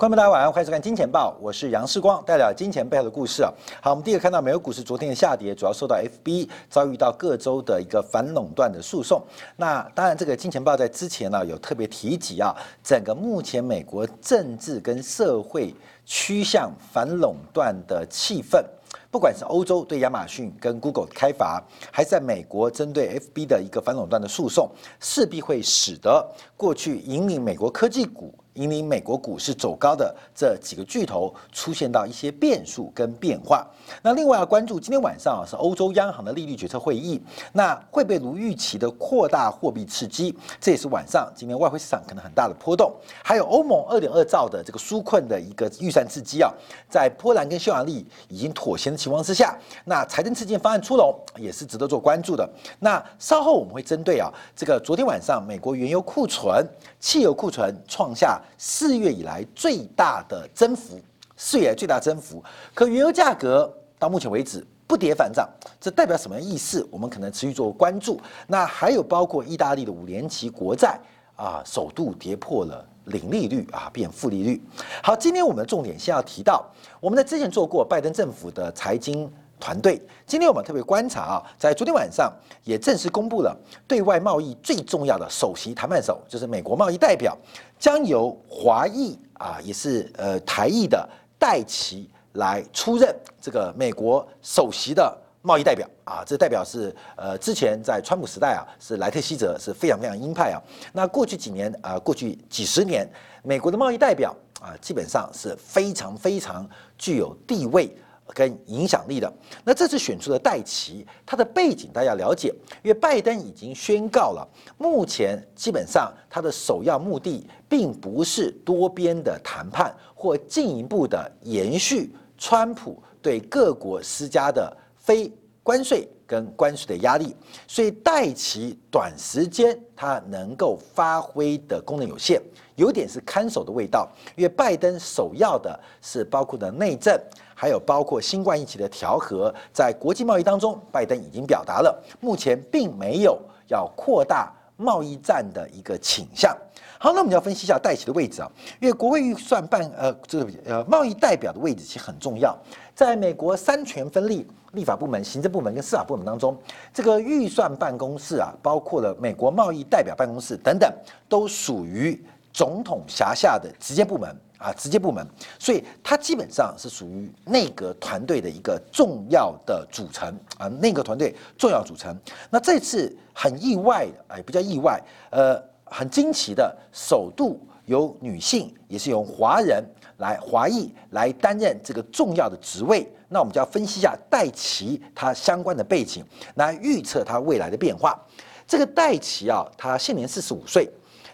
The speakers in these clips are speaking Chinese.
观众大家晚上欢迎收看《金钱报》，我是杨世光，带来金钱背后的故事啊。好，我们第一个看到美国股市昨天的下跌，主要受到 FB 遭遇到各州的一个反垄断的诉讼。那当然，这个《金钱报》在之前呢有特别提及啊，整个目前美国政治跟社会趋向反垄断的气氛。不管是欧洲对亚马逊跟 Google 的开罚，还是在美国针对 FB 的一个反垄断的诉讼，势必会使得过去引领美国科技股。引领美国股市走高的这几个巨头出现到一些变数跟变化。那另外要关注今天晚上啊是欧洲央行的利率决策会议，那会被如预期的扩大货币刺激，这也是晚上今天外汇市场可能很大的波动。还有欧盟二点二兆的这个纾困的一个预算刺激啊，在波兰跟匈牙利已经妥协的情况之下，那财政刺激方案出笼也是值得做关注的。那稍后我们会针对啊这个昨天晚上美国原油库存、汽油库存创下。四月以来最大的增幅，四月以来最大增幅。可原油价格到目前为止不跌反涨，这代表什么意思？我们可能持续做关注。那还有包括意大利的五年期国债啊，首度跌破了零利率啊，变负利率。好，今天我们重点先要提到，我们在之前做过拜登政府的财经。团队，今天我们特别观察啊，在昨天晚上也正式公布了对外贸易最重要的首席谈判手，就是美国贸易代表，将由华裔啊，也是呃台裔的戴奇来出任这个美国首席的贸易代表啊。这代表是呃之前在川普时代啊，是莱特希泽是非常非常鹰派啊。那过去几年啊，过去几十年，美国的贸易代表啊，基本上是非常非常具有地位。跟影响力的，那这次选出的戴奇，他的背景大家了解，因为拜登已经宣告了，目前基本上他的首要目的并不是多边的谈判或进一步的延续川普对各国施加的非关税。跟关税的压力，所以戴奇短时间他能够发挥的功能有限，有点是看守的味道，因为拜登首要的是包括的内政。还有包括新冠疫情的调和，在国际贸易当中，拜登已经表达了目前并没有要扩大贸易战的一个倾向。好，那我们要分析一下戴奇的位置啊，因为国会预算办呃这个呃贸易代表的位置其实很重要，在美国三权分立，立法部门、行政部门跟司法部门当中，这个预算办公室啊，包括了美国贸易代表办公室等等，都属于总统辖下的直接部门。啊，直接部门，所以它基本上是属于内阁团队的一个重要的组成啊，内阁团队重要组成。那这次很意外的，哎，比较意外，呃，很惊奇的，首度由女性，也是由华人来华裔来担任这个重要的职位。那我们就要分析一下戴奇他相关的背景，来预测他未来的变化。这个戴奇啊，他现年四十五岁。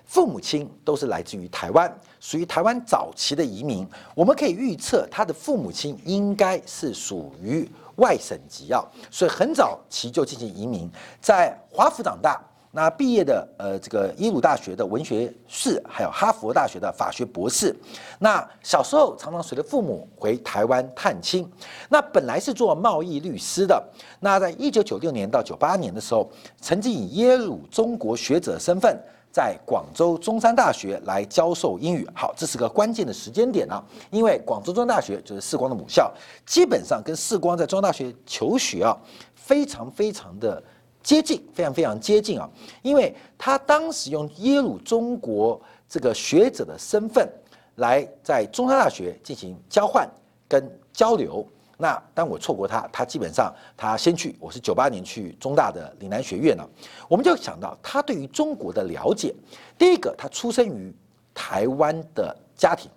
父母亲都是来自于台湾，属于台湾早期的移民。我们可以预测，他的父母亲应该是属于外省籍啊，所以很早期就进行移民，在华府长大。那毕业的，呃，这个耶鲁大学的文学士，还有哈佛大学的法学博士。那小时候常常随着父母回台湾探亲。那本来是做贸易律师的。那在一九九六年到九八年的时候，曾经以耶鲁中国学者身份。在广州中山大学来教授英语，好，这是个关键的时间点啊，因为广州中山大学就是世光的母校，基本上跟世光在中山大学求学啊，非常非常的接近，非常非常接近啊，因为他当时用耶鲁中国这个学者的身份来在中山大学进行交换跟交流。那当我错过他，他基本上他先去，我是九八年去中大的岭南学院了，我们就想到他对于中国的了解。第一个，他出生于台湾的家庭，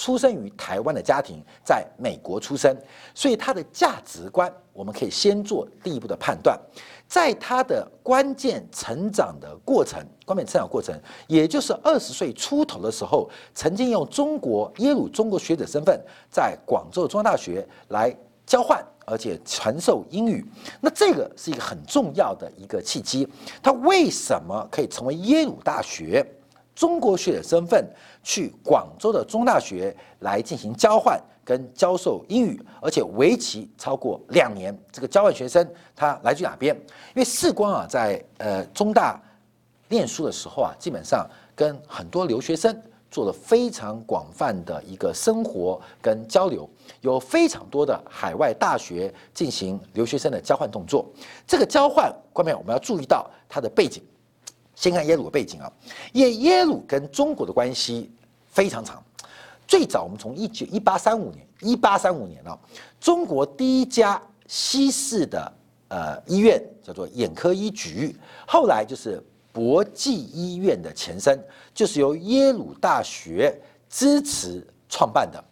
出生于台湾的家庭，在美国出生，所以他的价值观，我们可以先做第一步的判断。在他的关键成长的过程，关键成长过程，也就是二十岁出头的时候，曾经用中国耶鲁中国学者身份，在广州中央大学来交换，而且传授英语。那这个是一个很重要的一个契机。他为什么可以成为耶鲁大学中国学者身份，去广州的中大学来进行交换？跟教授英语，而且为期超过两年。这个交换学生他来自哪边？因为世光啊，在呃中大念书的时候啊，基本上跟很多留学生做了非常广泛的一个生活跟交流，有非常多的海外大学进行留学生的交换动作。这个交换，观众我们要注意到它的背景。先看耶鲁的背景啊，耶耶鲁跟中国的关系非常长。最早我们从一九一八三五年，一八三五年啊，中国第一家西式的呃医院叫做眼科医局，后来就是博济医院的前身，就是由耶鲁大学支持创办的。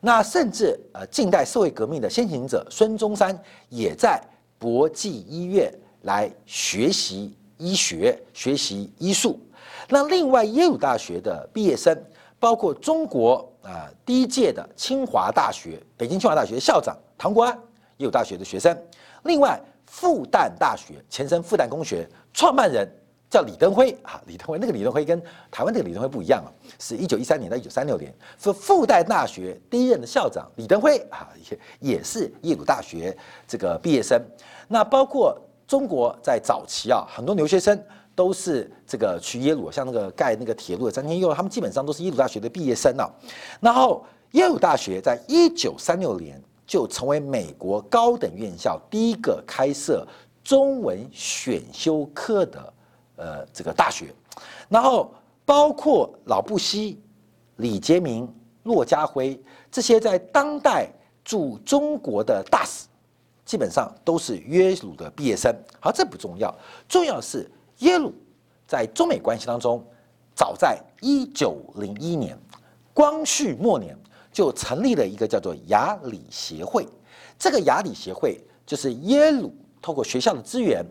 那甚至呃近代社会革命的先行者孙中山也在博济医院来学习医学、学习医术。那另外耶鲁大学的毕业生。包括中国啊第一届的清华大学、北京清华大学校长唐国安耶鲁大学的学生。另外，复旦大学前身复旦工学创办人叫李登辉啊，李登辉那个李登辉跟台湾那个李登辉不一样啊，是一九一三年到一九三六年。是复旦大学第一任的校长李登辉啊，也也是耶鲁大学这个毕业生。那包括中国在早期啊，很多留学生。都是这个去耶鲁，像那个盖那个铁路的詹天佑，他们基本上都是耶鲁大学的毕业生啊。然后耶鲁大学在一九三六年就成为美国高等院校第一个开设中文选修课的呃这个大学。然后包括老布希、李杰明、骆家辉这些在当代驻中国的大使，基本上都是耶鲁的毕业生。好，这不重要，重要是。耶鲁在中美关系当中，早在一九零一年，光绪末年就成立了一个叫做雅礼协会。这个雅礼协会就是耶鲁透过学校的资源，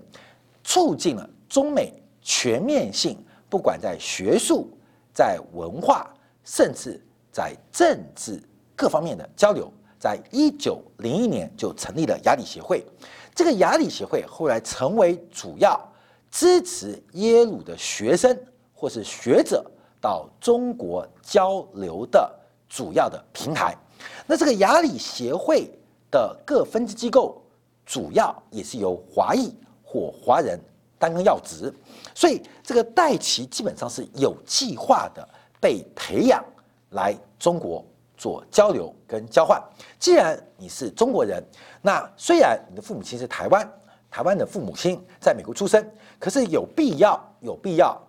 促进了中美全面性，不管在学术、在文化，甚至在政治各方面的交流。在一九零一年就成立了雅礼协会。这个雅礼协会后来成为主要。支持耶鲁的学生或是学者到中国交流的主要的平台。那这个雅礼协会的各分支机构，主要也是由华裔或华人担任要职，所以这个戴奇基本上是有计划的被培养来中国做交流跟交换。既然你是中国人，那虽然你的父母亲是台湾。台湾的父母亲在美国出生，可是有必要有必要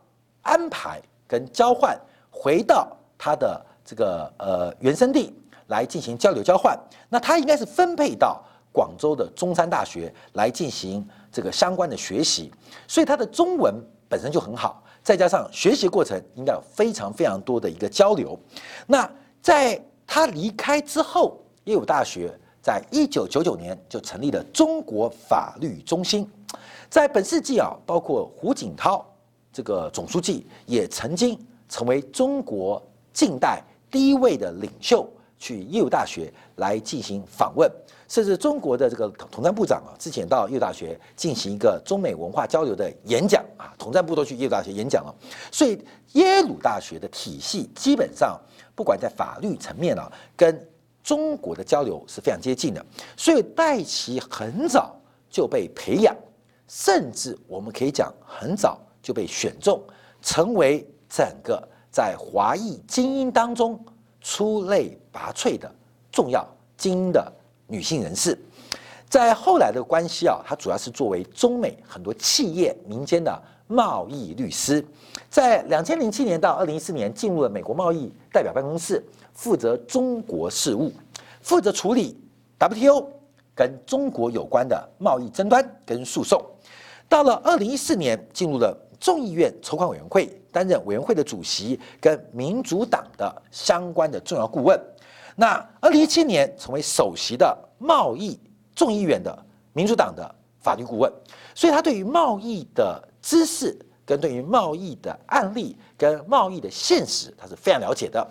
安排跟交换回到他的这个呃原生地来进行交流交换。那他应该是分配到广州的中山大学来进行这个相关的学习，所以他的中文本身就很好，再加上学习过程应该有非常非常多的一个交流。那在他离开之后，耶鲁大学。在一九九九年就成立了中国法律中心，在本世纪啊，包括胡锦涛这个总书记也曾经成为中国近代第一位的领袖，去耶鲁大学来进行访问，甚至中国的这个统战部长啊，之前到耶鲁大学进行一个中美文化交流的演讲啊，统战部都去耶鲁大学演讲了，所以耶鲁大学的体系基本上不管在法律层面啊，跟中国的交流是非常接近的，所以戴奇很早就被培养，甚至我们可以讲很早就被选中，成为整个在华裔精英当中出类拔萃的重要精英的女性人士。在后来的关系啊，她主要是作为中美很多企业民间的贸易律师，在两千零七年到二零一四年进入了美国贸易代表办公室。负责中国事务，负责处理 WTO 跟中国有关的贸易争端跟诉讼。到了二零一四年，进入了众议院筹款委员会，担任委员会的主席跟民主党的相关的重要顾问。那二零一七年，成为首席的贸易众议院的民主党的法律顾问。所以，他对于贸易的知识。跟对于贸易的案例跟贸易的现实，他是非常了解的。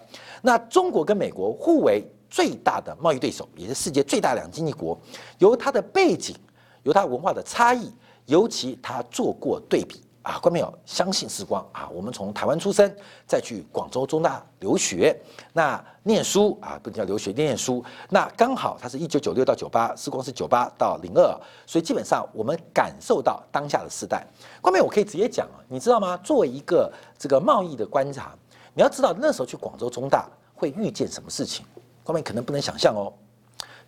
那中国跟美国互为最大的贸易对手，也是世界最大两经济国。由他的背景，由他文化的差异，尤其他做过对比。啊，观众朋友，相信时光啊！我们从台湾出生，再去广州中大留学，那念书啊，不叫留学，念书。那刚好他是一九九六到九八，时光是九八到零二，所以基本上我们感受到当下的时代。观众朋友，我可以直接讲啊，你知道吗？作为一个这个贸易的观察，你要知道那时候去广州中大会遇见什么事情，各位可能不能想象哦。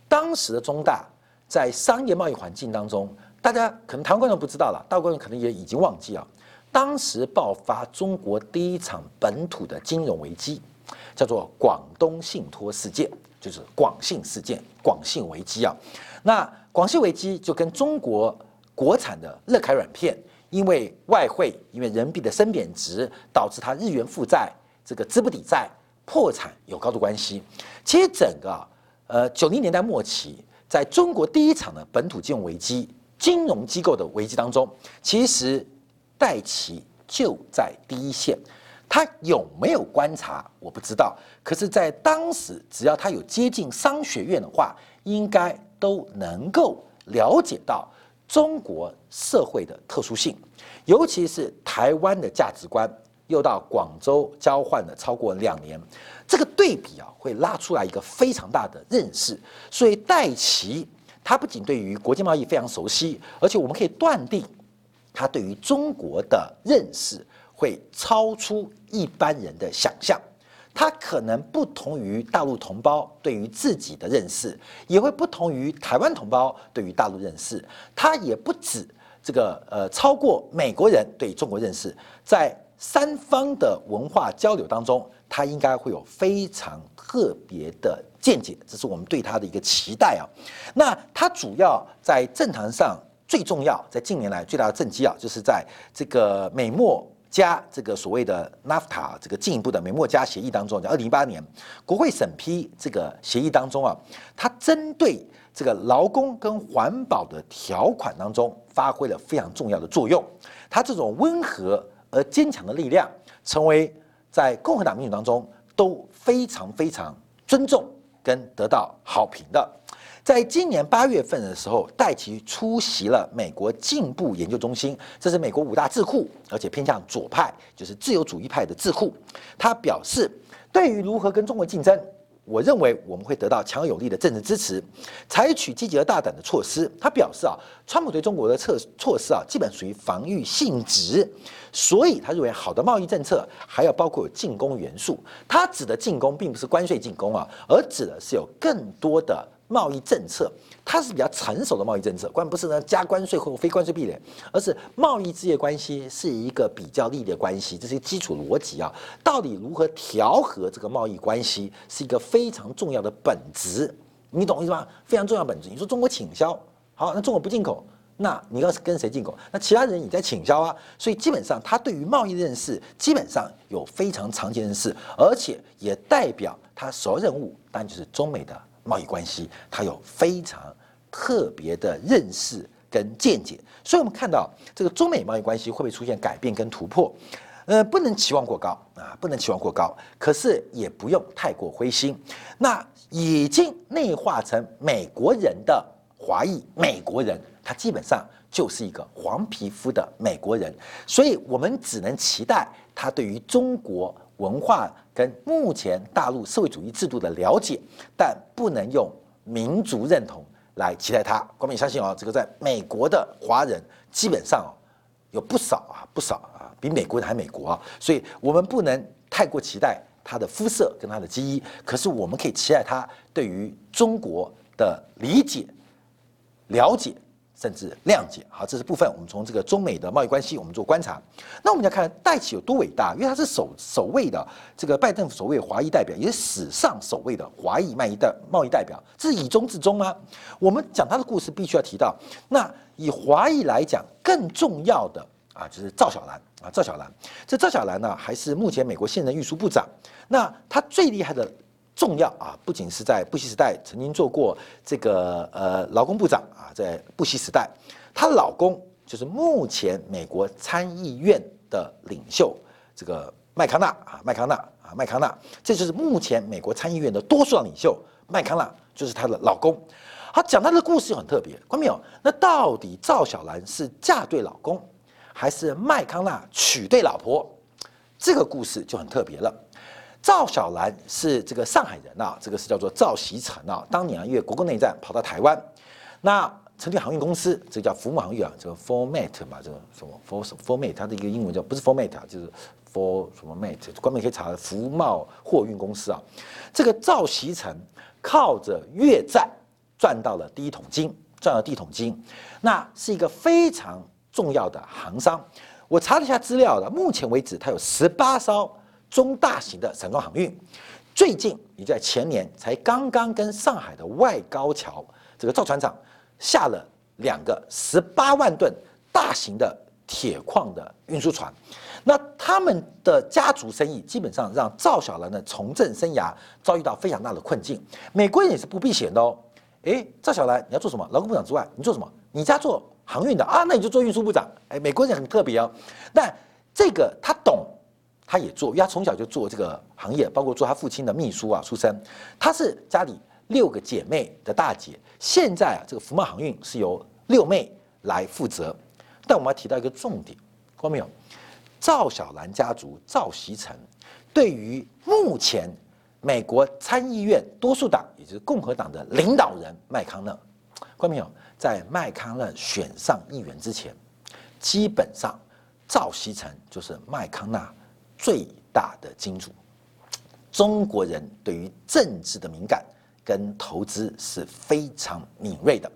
当时的中大在商业贸易环境当中，大家可能台湾观众不知道了，大陆观众可能也已经忘记啊。当时爆发中国第一场本土的金融危机，叫做广东信托事件，就是广信事件、广信危机啊。那广信危机就跟中国国产的乐凯软片，因为外汇、因为人民币的升贬值，导致它日元负债这个资不抵债破产有高度关系。其实整个呃九零年代末期，在中国第一场的本土金融危机、金融机构的危机当中，其实戴奇就在第一线。他有没有观察我不知道，可是，在当时只要他有接近商学院的话，应该都能够了解到中国社会的特殊性，尤其是台湾的价值观。又到广州交换了超过两年，这个对比啊，会拉出来一个非常大的认识。所以戴奇他不仅对于国际贸易非常熟悉，而且我们可以断定，他对于中国的认识会超出一般人的想象。他可能不同于大陆同胞对于自己的认识，也会不同于台湾同胞对于大陆认识。他也不止这个呃，超过美国人对中国认识，在。三方的文化交流当中，他应该会有非常特别的见解，这是我们对他的一个期待啊。那他主要在政坛上最重要，在近年来最大的政绩啊，就是在这个美墨加这个所谓的 NAFTA 这个进一步的美墨加协议当中，在二零一八年国会审批这个协议当中啊，他针对这个劳工跟环保的条款当中发挥了非常重要的作用，他这种温和。而坚强的力量，成为在共和党民主当中都非常非常尊重跟得到好评的。在今年八月份的时候，戴奇出席了美国进步研究中心，这是美国五大智库，而且偏向左派，就是自由主义派的智库。他表示，对于如何跟中国竞争。我认为我们会得到强有力的政治支持，采取积极而大胆的措施。他表示啊，川普对中国的策措施啊，基本属于防御性质，所以他认为好的贸易政策还要包括有进攻元素。他指的进攻并不是关税进攻啊，而指的是有更多的。贸易政策，它是比较成熟的贸易政策，关不是呢加关税或非关税壁垒，而是贸易自业关系是一个比较利的关系，这是基础逻辑啊。到底如何调和这个贸易关系，是一个非常重要的本质，你懂意思吗？非常重要本质。你说中国倾销，好，那中国不进口，那你要是跟谁进口？那其他人也在倾销啊。所以基本上他对于贸易的认识，基本上有非常长期认识，而且也代表他首要任务，当然就是中美的。贸易关系，它有非常特别的认识跟见解，所以我们看到这个中美贸易关系会不会出现改变跟突破？呃，不能期望过高啊，不能期望过高，可是也不用太过灰心。那已经内化成美国人的华裔美国人，他基本上就是一个黄皮肤的美国人，所以我们只能期待他对于中国。文化跟目前大陆社会主义制度的了解，但不能用民族认同来期待他。光明相信哦，这个在美国的华人基本上有不少啊，不少啊，比美国人还美国啊，所以我们不能太过期待他的肤色跟他的基因，可是我们可以期待他对于中国的理解、了解。甚至谅解，好，这是部分。我们从这个中美的贸易关系，我们做观察。那我们要看戴奇有多伟大，因为他是首首位的这个拜登首位华裔代表，也是史上首位的华裔贸易代贸易代表，这是以中至中啊。我们讲他的故事，必须要提到。那以华裔来讲，更重要的啊，就是赵小兰啊，赵小兰。这赵小兰呢，还是目前美国现任运输部长。那他最厉害的。重要啊！不仅是在布希时代曾经做过这个呃劳工部长啊，在布希时代，她老公就是目前美国参议院的领袖这个麦康纳啊，麦康纳啊，麦康纳，这就是目前美国参议院的多数党领袖麦康纳，就是她的老公。好，讲他的故事很特别，看到没有？那到底赵小兰是嫁对老公，还是麦康纳娶对老婆？这个故事就很特别了。赵小兰是这个上海人啊，这个是叫做赵锡成啊。当年啊，因为国共内战跑到台湾，那成立航运公司，这叫福马航运啊，这个 Format 嘛，这个什么 For Format，它的一个英文叫不是 Format 啊，就是 for 什么 Mate，官媒可以查福茂货运公司啊。这个赵锡成靠着越战赚到了第一桶金，赚到第一桶金，那是一个非常重要的行商。我查了一下资料的，目前为止它有十八艘中大型的散装航运，最近也在前年才刚刚跟上海的外高桥这个造船厂下了两个十八万吨大型的。铁矿的运输船，那他们的家族生意基本上让赵小兰的从政生涯遭遇到非常大的困境。美国人也是不避嫌的哦。诶，赵小兰你要做什么？劳工部长之外，你做什么？你家做航运的啊？那你就做运输部长。诶，美国人很特别哦。但这个他懂，他也做，因为他从小就做这个行业，包括做他父亲的秘书啊出身。他是家里六个姐妹的大姐。现在啊，这个福茂航运是由六妹来负责。但我们要提到一个重点，看到没有？赵小兰家族赵锡成对于目前美国参议院多数党，也就是共和党的领导人麦康奈，看到没有？在麦康奈选上议员之前，基本上赵锡成就是麦康奈最大的金主。中国人对于政治的敏感跟投资是非常敏锐的。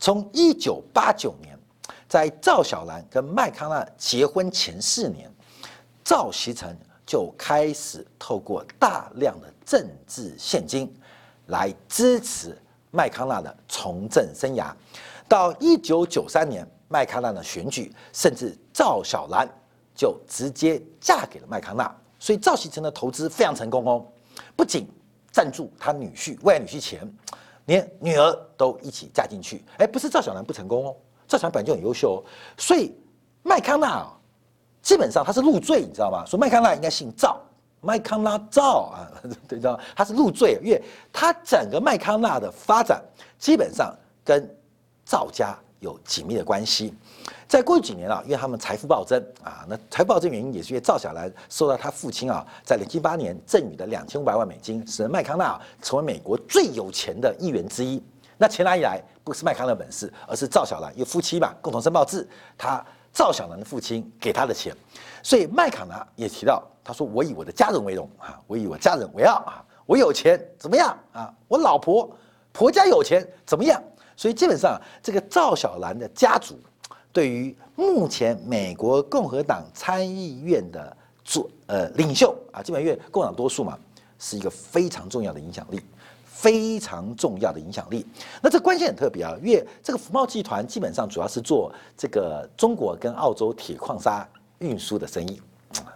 从一九八九年。在赵小兰跟麦康纳结婚前四年，赵锡成就开始透过大量的政治现金来支持麦康纳的从政生涯。到一九九三年麦康纳的选举，甚至赵小兰就直接嫁给了麦康纳。所以赵锡成的投资非常成功哦，不仅赞助他女婿未来女婿钱，连女儿都一起嫁进去。哎，不是赵小兰不成功哦。赵小兰本来就很优秀哦，所以麦康纳，基本上他是入赘，你知道吗？说麦康纳应该姓赵，麦康纳赵啊，对，知道他是入赘，因为他整个麦康纳的发展基本上跟赵家有紧密的关系。在过去几年啊，因为他们财富暴增啊，那财富暴增原因也是因为赵小兰受到他父亲啊，在零七八年赠予的两千五百万美金，使得麦康纳成为美国最有钱的议员之一。那钱哪里来？不是麦康纳本事，而是赵小兰，因为夫妻嘛，共同申报制，他赵小兰的父亲给他的钱，所以麦康纳也提到，他说我以我的家人为荣啊，我以我家人为傲啊，我有钱怎么样啊？我老婆婆家有钱怎么样？所以基本上这个赵小兰的家族，对于目前美国共和党参议院的主呃领袖啊，基本因为共党多数嘛，是一个非常重要的影响力。非常重要的影响力。那这关系很特别啊，因为这个福茂集团基本上主要是做这个中国跟澳洲铁矿砂运输的生意，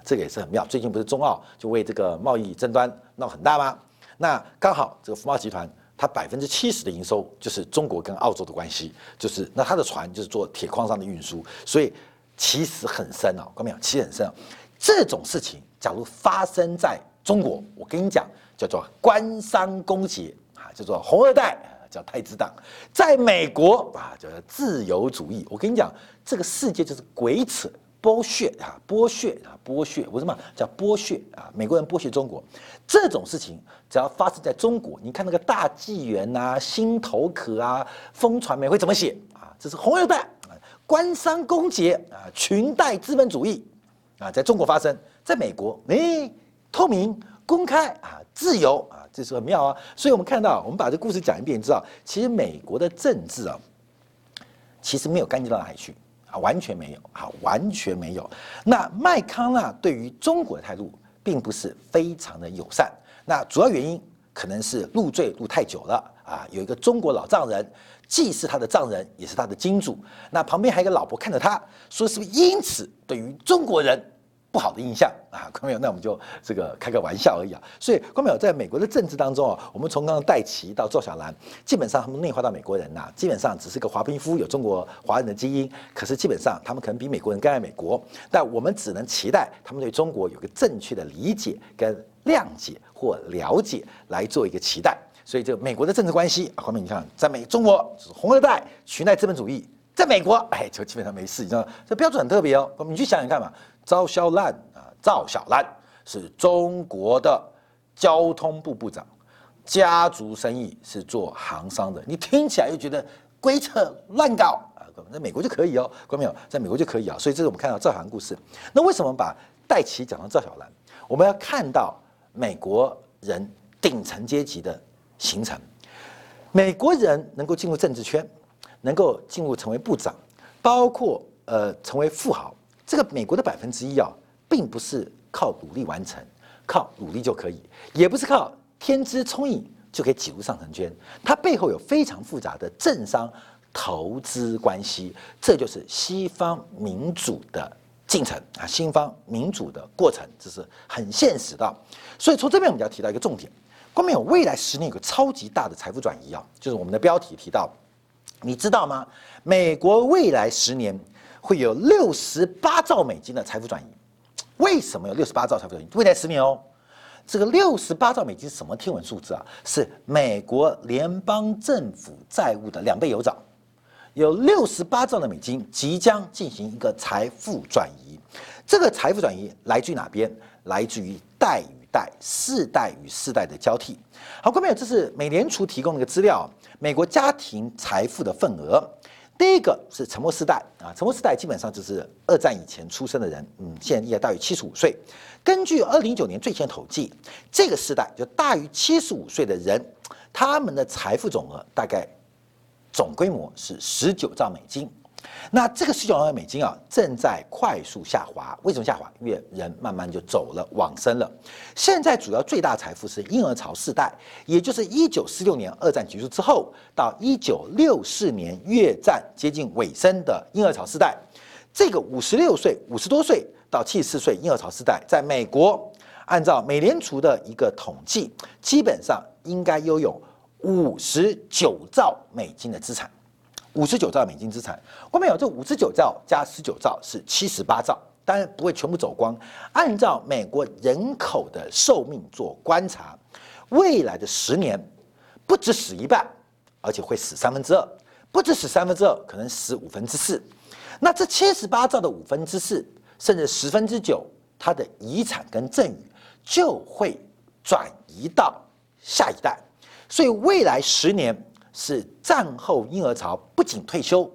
这个也是很妙。最近不是中澳就为这个贸易争端闹很大吗？那刚好这个福茂集团它百分之七十的营收就是中国跟澳洲的关系，就是那它的船就是做铁矿上的运输，所以其实很深哦，看到没有？其实很深。这种事情假如发生在中国，我跟你讲。叫做官商勾结啊，叫做红二代，叫太子党，在美国啊叫做自由主义。我跟你讲，这个世界就是鬼扯剥削啊，剥削啊，剥削，为什么叫剥削啊？美国人剥削中国，这种事情只要发生在中国，你看那个大纪元呐、心头壳啊、风传媒会怎么写啊？这是红二代，官商勾结啊，裙带资本主义啊，在中国发生，在美国哎，透明公开啊。自由啊，这是很妙啊！所以我们看到，我们把这故事讲一遍，你知道，其实美国的政治啊，其实没有干净到哪里去啊，完全没有啊，完全没有。那麦康纳对于中国的态度，并不是非常的友善。那主要原因可能是入赘入太久了啊，有一个中国老丈人，既是他的丈人，也是他的金主。那旁边还有一个老婆看着他，说是不是因此对于中国人？不好的印象啊，关没有？那我们就这个开个玩笑而已啊。所以关没有？在美国的政治当中啊，我们从刚刚戴奇到赵小兰，基本上他们内化到美国人呐，基本上只是个华皮肤，有中国华人的基因。可是基本上他们可能比美国人更爱美国。但我们只能期待他们对中国有个正确的理解跟谅解或了解，来做一个期待。所以这美国的政治关系，后面你看，在美中国是红二代取代资本主义，在美国哎就基本上没事，你知道这标准很特别哦。你去想想看嘛。赵小兰啊，赵小兰是中国的交通部部长，家族生意是做行商的。你听起来又觉得规则乱搞啊？在美国就可以哦，关没有？在美国就可以啊。所以这是我们看到赵小兰故事。那为什么把？戴奇讲到赵小兰，我们要看到美国人顶层阶级的形成。美国人能够进入政治圈，能够进入成为部长，包括呃成为富豪，这个美国的百分之一啊，并不是靠努力完成，靠努力就可以，也不是靠天资聪颖就可以挤入上层圈，它背后有非常复杂的政商投资关系，这就是西方民主的进程啊，西方民主的过程，这是很现实的。所以从这边我们就要提到一个重点。光明有未来十年有个超级大的财富转移啊，就是我们的标题提到，你知道吗？美国未来十年会有六十八兆美金的财富转移。为什么有六十八兆财富转移？未来十年哦，这个六十八兆美金是什么天文数字啊？是美国联邦政府债务的两倍有找。有六十八兆的美金即将进行一个财富转移。这个财富转移来自于哪边？来自于贷与。代世代与世代的交替。好，各位朋友，这是美联储提供的一个资料，美国家庭财富的份额。第一个是沉默世代啊，沉默世代基本上就是二战以前出生的人，嗯，现在应该大于七十五岁。根据二零一九年最新统计，这个时代就大于七十五岁的人，他们的财富总额大概总规模是十九兆美金。那这个十九万美金啊，正在快速下滑。为什么下滑？因为人慢慢就走了，往生了。现在主要最大财富是婴儿潮世代，也就是一九四六年二战结束之后到一九六四年越战接近尾声的婴儿潮世代。这个五十六岁、五十多岁到七十四岁婴儿潮世代，在美国，按照美联储的一个统计，基本上应该拥有五十九兆美金的资产。五十九兆美金资产，后面有这五十九兆加十九兆是七十八兆，当然不会全部走光。按照美国人口的寿命做观察，未来的十年不止死一半，而且会死三分之二，不止死三分之二，可能死五分之四。那这七十八兆的五分之四，甚至十分之九，它的遗产跟赠与就会转移到下一代。所以未来十年。是战后婴儿潮不仅退休，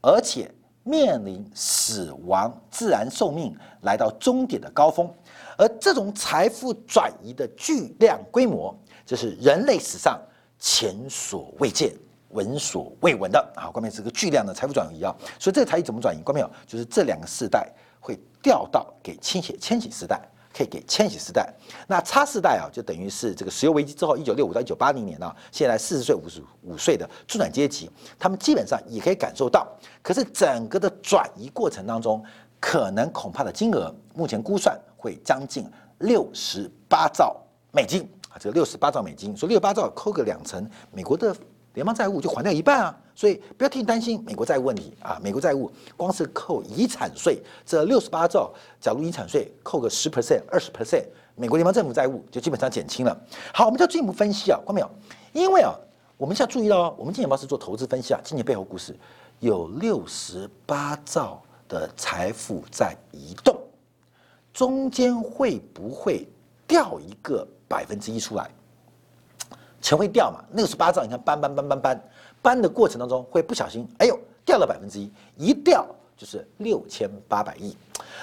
而且面临死亡、自然寿命来到终点的高峰，而这种财富转移的巨量规模，这是人类史上前所未见、闻所未闻的啊！关键是个巨量的财富转移啊！所以这个财富怎么转移？关键有？就是这两个世代会调到给千禧千禧世代。可以给千禧时代，那差世代啊，就等于是这个石油危机之后，一九六五到一九八零年啊，现在四十岁、五十五岁的中产阶级，他们基本上也可以感受到。可是整个的转移过程当中，可能恐怕的金额，目前估算会将近六十八兆美金啊，这个六十八兆美金，说六十八兆扣个两成，美国的。联邦债务就还掉一半啊，所以不要替你担心美国债务问题啊。美国债务光是扣遗产税这六十八兆，假如遗产税扣个十 percent、二十 percent，美国联邦政府债务就基本上减轻了。好，我们就进一步分析啊，看到没有？因为啊，我们现在注意到，我们金钱豹是做投资分析啊，今年背后故事有六十八兆的财富在移动，中间会不会掉一个百分之一出来？钱会掉嘛？六十八兆，你看搬搬搬搬搬，搬的过程当中会不小心，哎呦，掉了百分之一，一掉就是六千八百亿。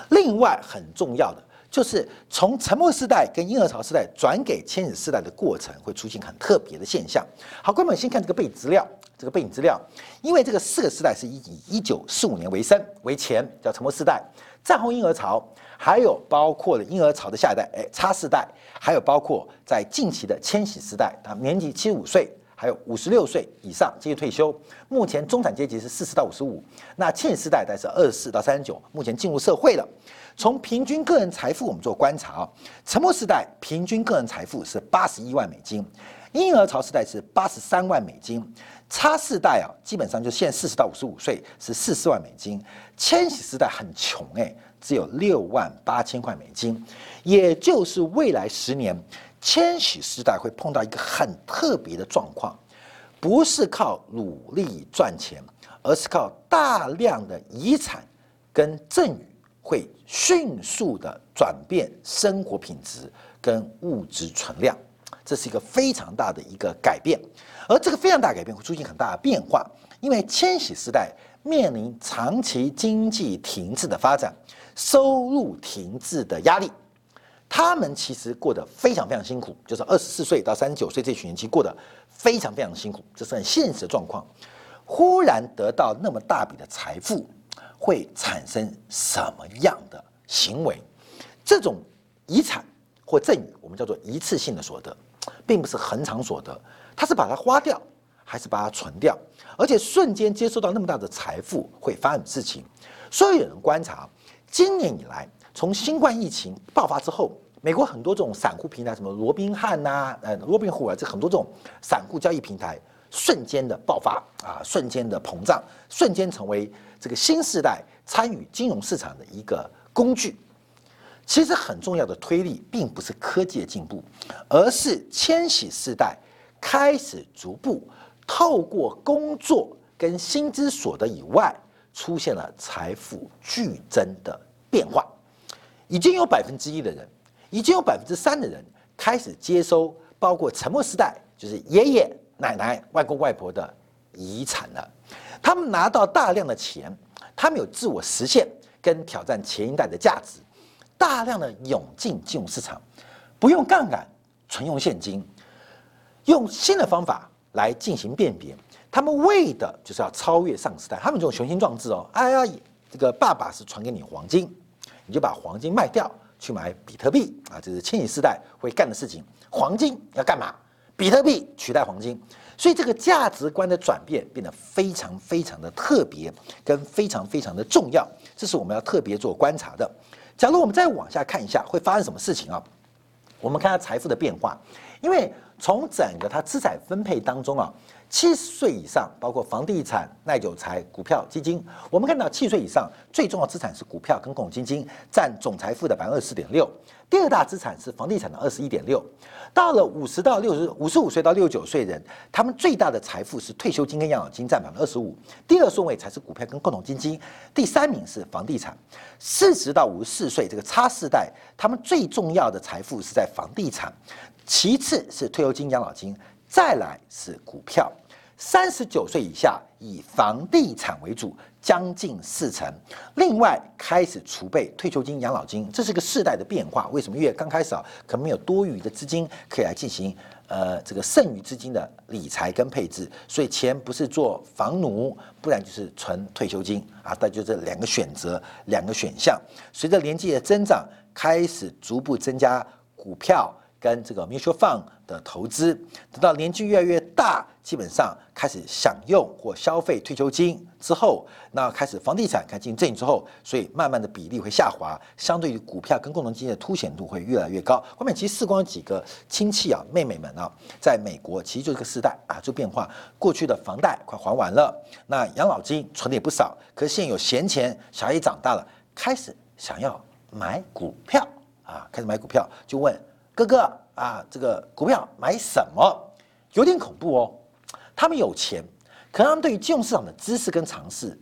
另外很重要的就是从沉默时代跟婴儿潮时代转给千禧世代的过程，会出现很特别的现象。好，各位们先看这个背景资料，这个背景资料，因为这个四个时代是以一九四五年为生为前，叫沉默时代，战后婴儿潮。还有包括了婴儿潮的下一代，哎，差世代，还有包括在近期的千禧时代，他，年纪七十五岁，还有五十六岁以上接近退休。目前中产阶级是四十到五十五，那千禧世代代是二十四到三十九，目前进入社会了。从平均个人财富我们做观察啊，沉默时代平均个人财富是八十一万美金，婴儿潮时代是八十三万美金，差世代啊，基本上就现四十到五十五岁是四十万美金，千禧时代很穷哎。只有六万八千块美金，也就是未来十年，千禧时代会碰到一个很特别的状况，不是靠努力赚钱，而是靠大量的遗产跟赠与，会迅速的转变生活品质跟物质存量，这是一个非常大的一个改变，而这个非常大改变会出现很大的变化，因为千禧时代面临长期经济停滞的发展，收入停滞的压力。他们其实过得非常非常辛苦，就是二十四岁到三十九岁这群人，其实过得非常非常辛苦，这是很现实的状况。忽然得到那么大笔的财富，会产生什么样的行为？这种遗产或赠与，我们叫做一次性的所得，并不是恒常所得。它是把它花掉，还是把它存掉？而且瞬间接收到那么大的财富，会发生事情。所以有人观察，今年以来，从新冠疫情爆发之后，美国很多这种散户平台，什么罗宾汉呐，呃，罗宾虎啊，这很多这种散户交易平台。瞬间的爆发啊，瞬间的膨胀，瞬间成为这个新时代参与金融市场的一个工具。其实很重要的推力，并不是科技的进步，而是千禧世代开始逐步透过工作跟薪资所得以外，出现了财富剧增的变化。已经有百分之一的人，已经有百分之三的人开始接收，包括沉默时代，就是爷爷。奶奶、外公外婆的遗产了，他们拿到大量的钱，他们有自我实现跟挑战前一代的价值，大量的涌进金融市场，不用杠杆，纯用现金，用新的方法来进行辨别。他们为的就是要超越上时代，他们这种雄心壮志哦，哎呀，这个爸爸是传给你黄金，你就把黄金卖掉去买比特币啊，这是千禧世代会干的事情。黄金要干嘛？比特币取代黄金，所以这个价值观的转变变得非常非常的特别，跟非常非常的重要，这是我们要特别做观察的。假如我们再往下看一下，会发生什么事情啊？我们看下财富的变化，因为从整个它资产分配当中啊。七十岁以上，包括房地产、耐久财、股票、基金。我们看到七十岁以上最重要资产是股票跟共同基金，占总财富的百分之二十四点六。第二大资产是房地产的二十一点六。到了五十到六十五十五岁到六十九岁人，他们最大的财富是退休金跟养老金，占百分之二十五。第二顺位才是股票跟共同基金，第三名是房地产。四十到五十四岁这个差世代，他们最重要的财富是在房地产，其次是退休金、养老金。再来是股票，三十九岁以下以房地产为主，将近四成。另外开始储备退休金、养老金，这是个世代的变化。为什么？因为刚开始啊，可能没有多余的资金可以来进行呃这个剩余资金的理财跟配置，所以钱不是做房奴，不然就是存退休金啊。那就这两个选择，两个选项。随着年纪的增长，开始逐步增加股票。跟这个 mutual fund 的投资，等到年纪越来越大，基本上开始享用或消费退休金之后，那开始房地产开始进行正之后，所以慢慢的比例会下滑，相对于股票跟共同基金的凸显度会越来越高。后面其实四光几个亲戚啊，妹妹们啊，在美国其实就是个时代啊，就变化。过去的房贷快还完了，那养老金存的也不少，可是现有闲钱，小孩也长大了，开始想要买股票啊，开始买股票，就问。哥哥啊，这个股票买什么？有点恐怖哦。他们有钱，可能他们对于金融市场的知识跟常识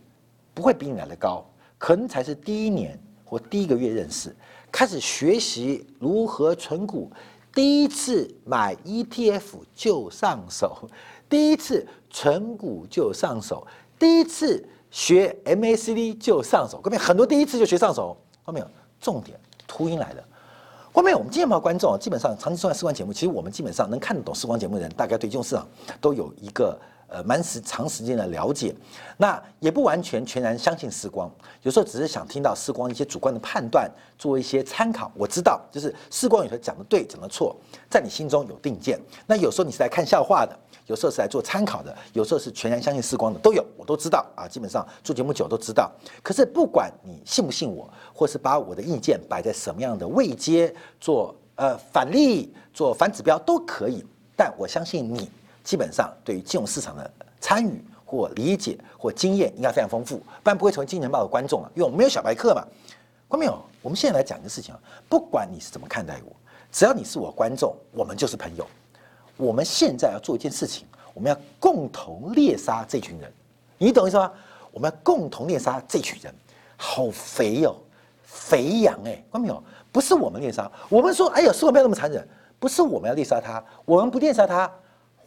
不会比你来的高，可能才是第一年或第一个月认识，开始学习如何存股，第一次买 ETF 就上手，第一次存股就上手，第一次学 MACD 就上手。后面很多第一次就学上手，后面有重点秃鹰来了。后面我们金钱观众基本上长期收看视光节目，其实我们基本上能看得懂视光节目的人，大概对金融市场都有一个呃蛮时长时间的了解。那也不完全全然相信时光，有时候只是想听到时光一些主观的判断，做一些参考。我知道，就是时光有时候讲的对，讲的错，在你心中有定见。那有时候你是来看笑话的。有时候是来做参考的，有时候是全然相信时光的，都有，我都知道啊。基本上做节目久都知道。可是不管你信不信我，或是把我的意见摆在什么样的位阶做呃反例、做反指标都可以。但我相信你基本上对于金融市场的参与或理解或经验应该非常丰富，不然不会成为金钱报的观众啊。因为我们没有小白课嘛。观众朋友，我们现在来讲一个事情啊，不管你是怎么看待我，只要你是我观众，我们就是朋友。我们现在要做一件事情，我们要共同猎杀这群人，你懂意思吗？我们要共同猎杀这群人，好肥哦，肥羊哎，看到没有？不是我们猎杀，我们说，哎呀，是我不要那么残忍，不是我们要猎杀他，我们不猎杀他，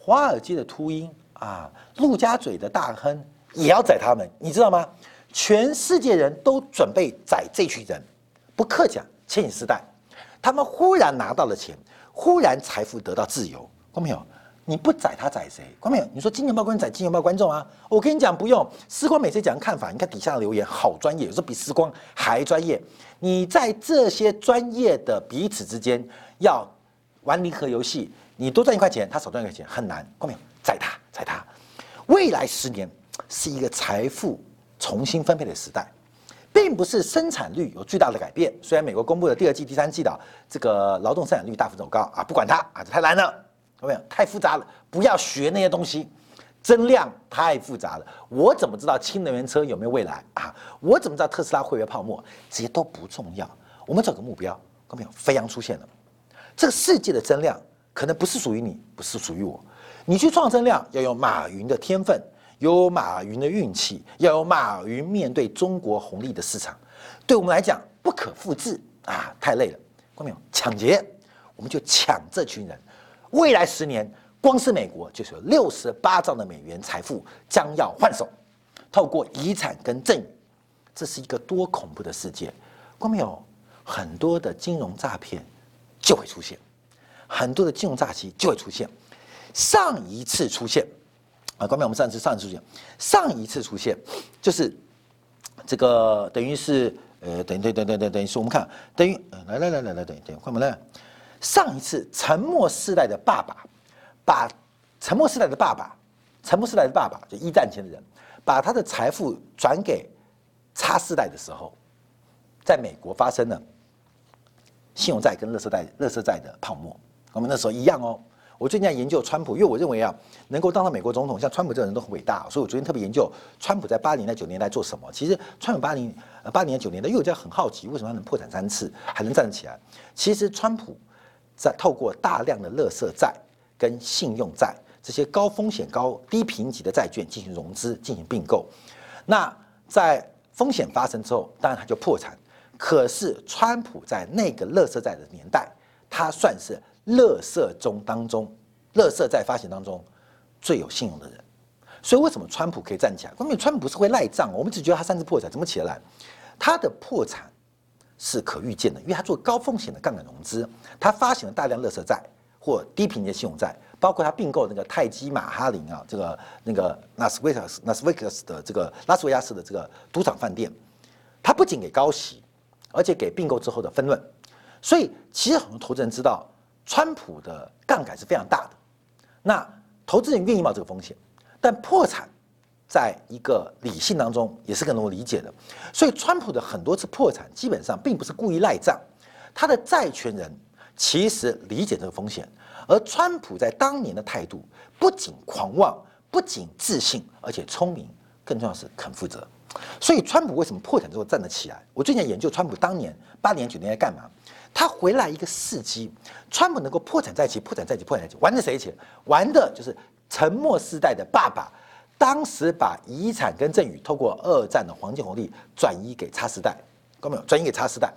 华尔街的秃鹰啊，陆家嘴的大亨也要宰他们，你知道吗？全世界人都准备宰这群人，不客气讲，千禧世代，他们忽然拿到了钱，忽然财富得到自由，看到没有？你不宰他宰谁？看到没有？你说金钱豹观众宰金钱豹观众啊？我跟你讲，不用。时光每次讲看法，你看底下的留言好专业，有时候比时光还专业。你在这些专业的彼此之间要玩离合游戏，你多赚一块钱，他少赚一块钱，很难。看到没有？踩他，宰他。未来十年是一个财富重新分配的时代，并不是生产率有巨大的改变。虽然美国公布的第二季、第三季的这个劳动生产率大幅走高啊，不管它啊，这太难了。有没有太复杂了？不要学那些东西，增量太复杂了。我怎么知道氢能源车有没有未来啊？我怎么知道特斯拉会不会泡沫？这些都不重要。我们找个目标，看到没有？飞扬出现了。这个世界的增量可能不是属于你，不是属于我。你去创增量，要有马云的天分，有马云的运气，要有马云面对中国红利的市场。对我们来讲不可复制啊，太累了。看到没有？抢劫，我们就抢这群人。未来十年，光是美国就是有六十八兆的美元财富将要换手，透过遗产跟赠与，这是一个多恐怖的世界！光没有很多的金融诈骗就会出现，很多的金融诈欺就会出现。上一次出现啊，关明，我们上次上一次出现，上一次出现就是这个等于是呃，等等等等等等于是我们看等于来来来来来等等，快门来。上一次沉默世代的爸爸，把沉默世代的爸爸，沉默世代的爸爸就一战前的人，把他的财富转给差世代的时候，在美国发生了信用债跟乐色债、乐色债的泡沫。我们那时候一样哦。我最近在研究川普，因为我认为啊，能够当上美国总统，像川普这个人都很伟大，所以我昨天特别研究川普在八零年代、九年代做什么。其实川普八零八零年九年代，因为我很好奇，为什么他能破产三次还能站得起来？其实川普。在透过大量的垃圾债跟信用债这些高风险高低评级的债券进行融资进行并购，那在风险发生之后，当然他就破产。可是川普在那个垃圾债的年代，他算是垃圾中当中垃圾在发行当中最有信用的人。所以为什么川普可以站起来？关键川普是会赖账，我们只觉得他三次破产怎么起得来？他的破产。是可预见的，因为他做高风险的杠杆融资，他发行了大量垃圾债或低评级信用债，包括他并购那个泰姬玛哈林啊，这个那个拉斯维加斯、拉斯维加斯的这个拉斯维加斯的这个赌场饭店，他不仅给高息，而且给并购之后的分润。所以其实很多投资人知道，川普的杠杆是非常大的，那投资人愿意冒这个风险，但破产。在一个理性当中，也是更能够理解的。所以，川普的很多次破产，基本上并不是故意赖账，他的债权人其实理解这个风险。而川普在当年的态度，不仅狂妄，不仅自信，而且聪明，更重要是肯负责。所以，川普为什么破产之后站得起来？我最近研究川普当年八年九年在干嘛？他回来一个世机，川普能够破产再起，破产再起，破产再起，玩的谁钱？玩的就是沉默世代的爸爸。当时把遗产跟赠与透过二战的黄金红利转移给差时代，看到没有？转移给差时代，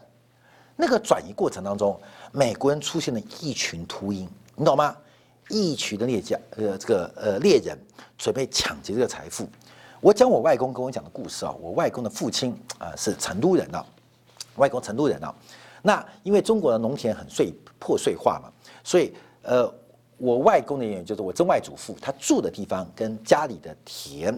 那个转移过程当中，美国人出现了一群秃鹰，你懂吗？一群的猎家，呃，这个呃猎人准备抢劫这个财富。我讲我外公跟我讲的故事啊，我外公的父亲啊是成都人啊，外公成都人啊。那因为中国的农田很碎破碎化嘛，所以呃。我外公的原因就是我曾外祖父他住的地方跟家里的田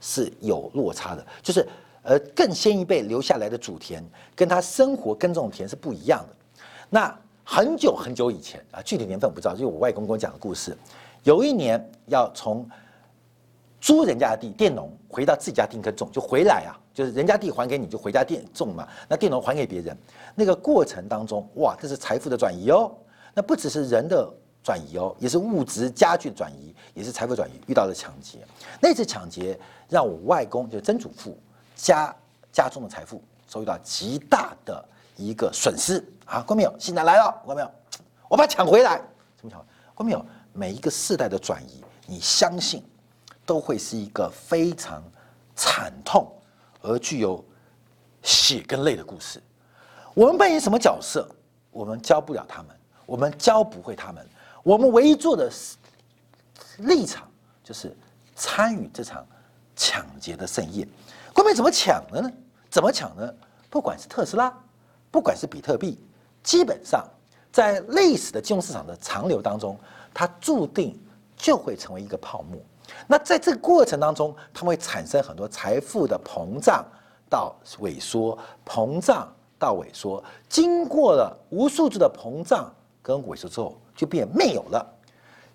是有落差的，就是呃更先一辈留下来的祖田跟他生活耕种田是不一样的。那很久很久以前啊，具体年份我不知道，就是我外公跟我讲的故事。有一年要从租人家的地佃农回到自己家地耕种，就回来啊，就是人家地还给你，就回家佃种嘛。那佃农还给别人，那个过程当中，哇，这是财富的转移哦。那不只是人的。转移哦，也是物质家具的转移，也是财富转移，遇到了抢劫。那次抢劫让我外公，就是曾祖父家家中的财富受到极大的一个损失啊！关没有？现在来了，关没有？我把它抢回来，怎么抢？关没有？每一个世代的转移，你相信都会是一个非常惨痛而具有血跟泪的故事。我们扮演什么角色？我们教不了他们，我们教不会他们。我们唯一做的立场就是参与这场抢劫的盛宴。官媒怎么抢的呢？怎么抢呢？不管是特斯拉，不管是比特币，基本上在历史的金融市场的长流当中，它注定就会成为一个泡沫。那在这个过程当中，它会产生很多财富的膨胀到萎缩，膨胀到萎缩，经过了无数次的膨胀跟萎缩之后，就变没有了。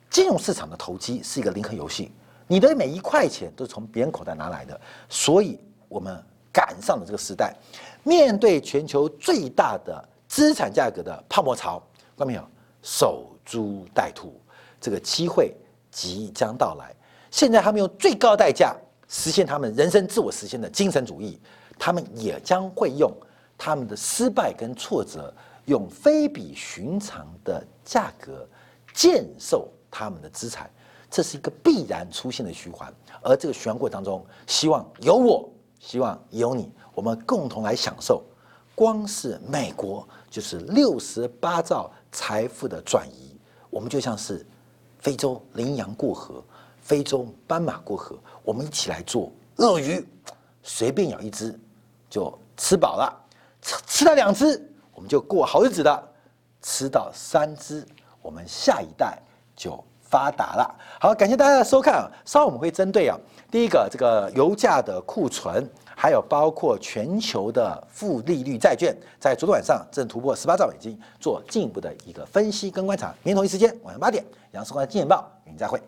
金融市场的投机是一个零和游戏，你的每一块钱都是从别人口袋拿来的，所以我们赶上了这个时代，面对全球最大的资产价格的泡沫潮，看到没有？守株待兔，这个机会即将到来。现在他们用最高代价实现他们人生自我实现的精神主义，他们也将会用他们的失败跟挫折，用非比寻常的价格建售他们的资产，这是一个必然出现的循环。而这个循环过程当中，希望有我，希望有你，我们共同来享受。光是美国就是六十八兆财富的转移，我们就像是非洲羚羊过河。非洲斑马过河，我们一起来做鳄鱼，随便咬一只就吃饱了，吃吃到两只我们就过好日子了，吃到三只我们下一代就发达了。好，感谢大家的收看！稍后我们会针对啊，第一个这个油价的库存，还有包括全球的负利率债券，在昨天晚上正突破十八兆美金，做进一步的一个分析跟观察。明天同一时间晚上八点，杨世光的《金钱报》与您再会。